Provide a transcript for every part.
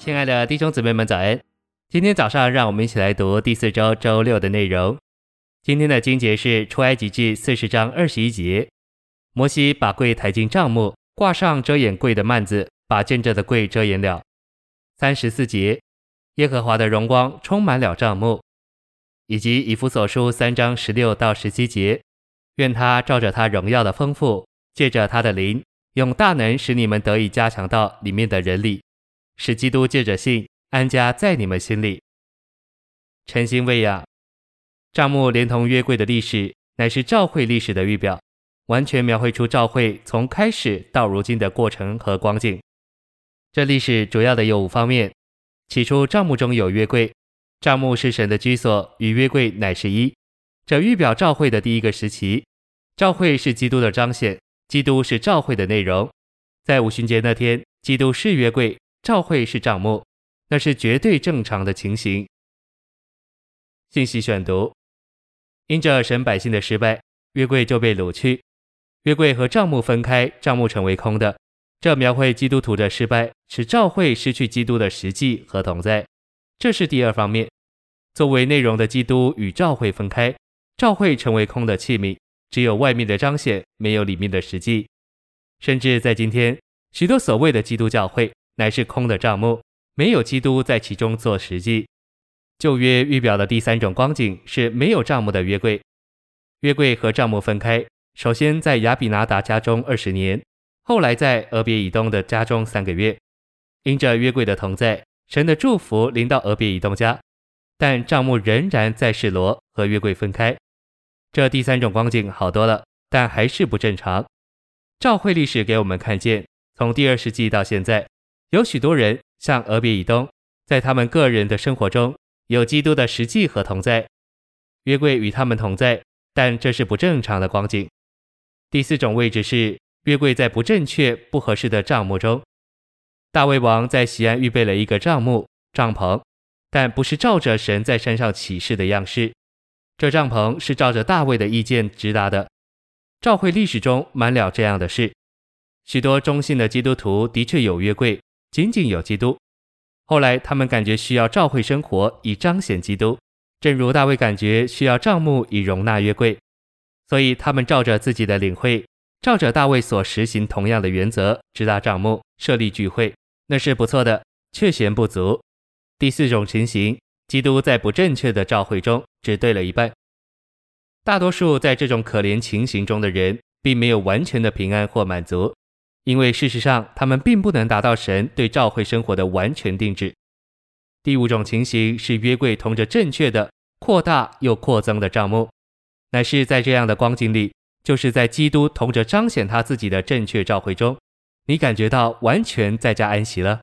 亲爱的弟兄姊妹们，早安！今天早上，让我们一起来读第四周周六的内容。今天的经节是出埃及记四十章二十一节。摩西把柜抬进帐幕，挂上遮掩柜的幔子，把建着的柜遮掩了。三十四节，耶和华的荣光充满了帐幕，以及以弗所书三章十六到十七节。愿他照着他荣耀的丰富，借着他的灵，用大能使你们得以加强到里面的人里，使基督借着信安家在你们心里。诚心喂养，帐幕连同约柜的历史，乃是教会历史的预表，完全描绘出教会从开始到如今的过程和光景。这历史主要的有五方面：起初，帐幕中有约柜，帐幕是神的居所，与约柜乃是一。这预表教会的第一个时期。教会是基督的彰显，基督是教会的内容。在五旬节那天，基督是约柜，教会是账目，那是绝对正常的情形。信息选读：因着神百姓的失败，约柜就被掳去，约柜和账目分开，账目成为空的。这描绘基督徒的失败，使教会失去基督的实际和同在。这是第二方面。作为内容的基督与教会分开，教会成为空的器皿。只有外面的彰显，没有里面的实际。甚至在今天，许多所谓的基督教会乃是空的帐幕，没有基督在其中做实际。旧约预表的第三种光景是没有帐目的约柜。约柜和帐幕分开，首先在亚比拿达家中二十年，后来在俄别以东的家中三个月。因着约柜的同在，神的祝福临到俄别以东家，但账目仍然在示罗和约柜分开。这第三种光景好多了，但还是不正常。教会历史给我们看见，从第二世纪到现在，有许多人像俄别以东，在他们个人的生活中有基督的实际和同在，约柜与他们同在，但这是不正常的光景。第四种位置是约柜在不正确、不合适的帐幕中。大卫王在西安预备了一个帐幕帐篷，但不是照着神在山上启示的样式。这帐篷是照着大卫的意见直搭的。教会历史中满了这样的事，许多忠信的基督徒的确有约柜，仅仅有基督。后来他们感觉需要教会生活以彰显基督，正如大卫感觉需要帐幕以容纳约柜，所以他们照着自己的领会，照着大卫所实行同样的原则支搭帐幕，设立聚会，那是不错的，却嫌不足。第四种情形。基督在不正确的教会中只对了一半。大多数在这种可怜情形中的人，并没有完全的平安或满足，因为事实上他们并不能达到神对召会生活的完全定制。第五种情形是约柜同着正确的扩大又扩增的帐幕，乃是在这样的光景里，就是在基督同着彰显他自己的正确召会中，你感觉到完全在家安息了。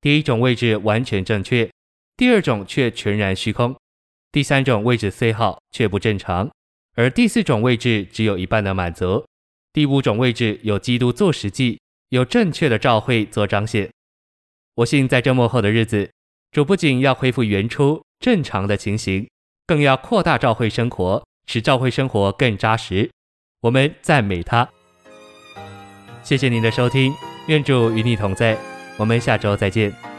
第一种位置完全正确。第二种却全然虚空，第三种位置虽好却不正常，而第四种位置只有一半的满足。第五种位置有基督做实际，有正确的教会做彰显。我信在这末后的日子，主不仅要恢复原初正常的情形，更要扩大教会生活，使教会生活更扎实。我们赞美他。谢谢您的收听，愿主与你同在，我们下周再见。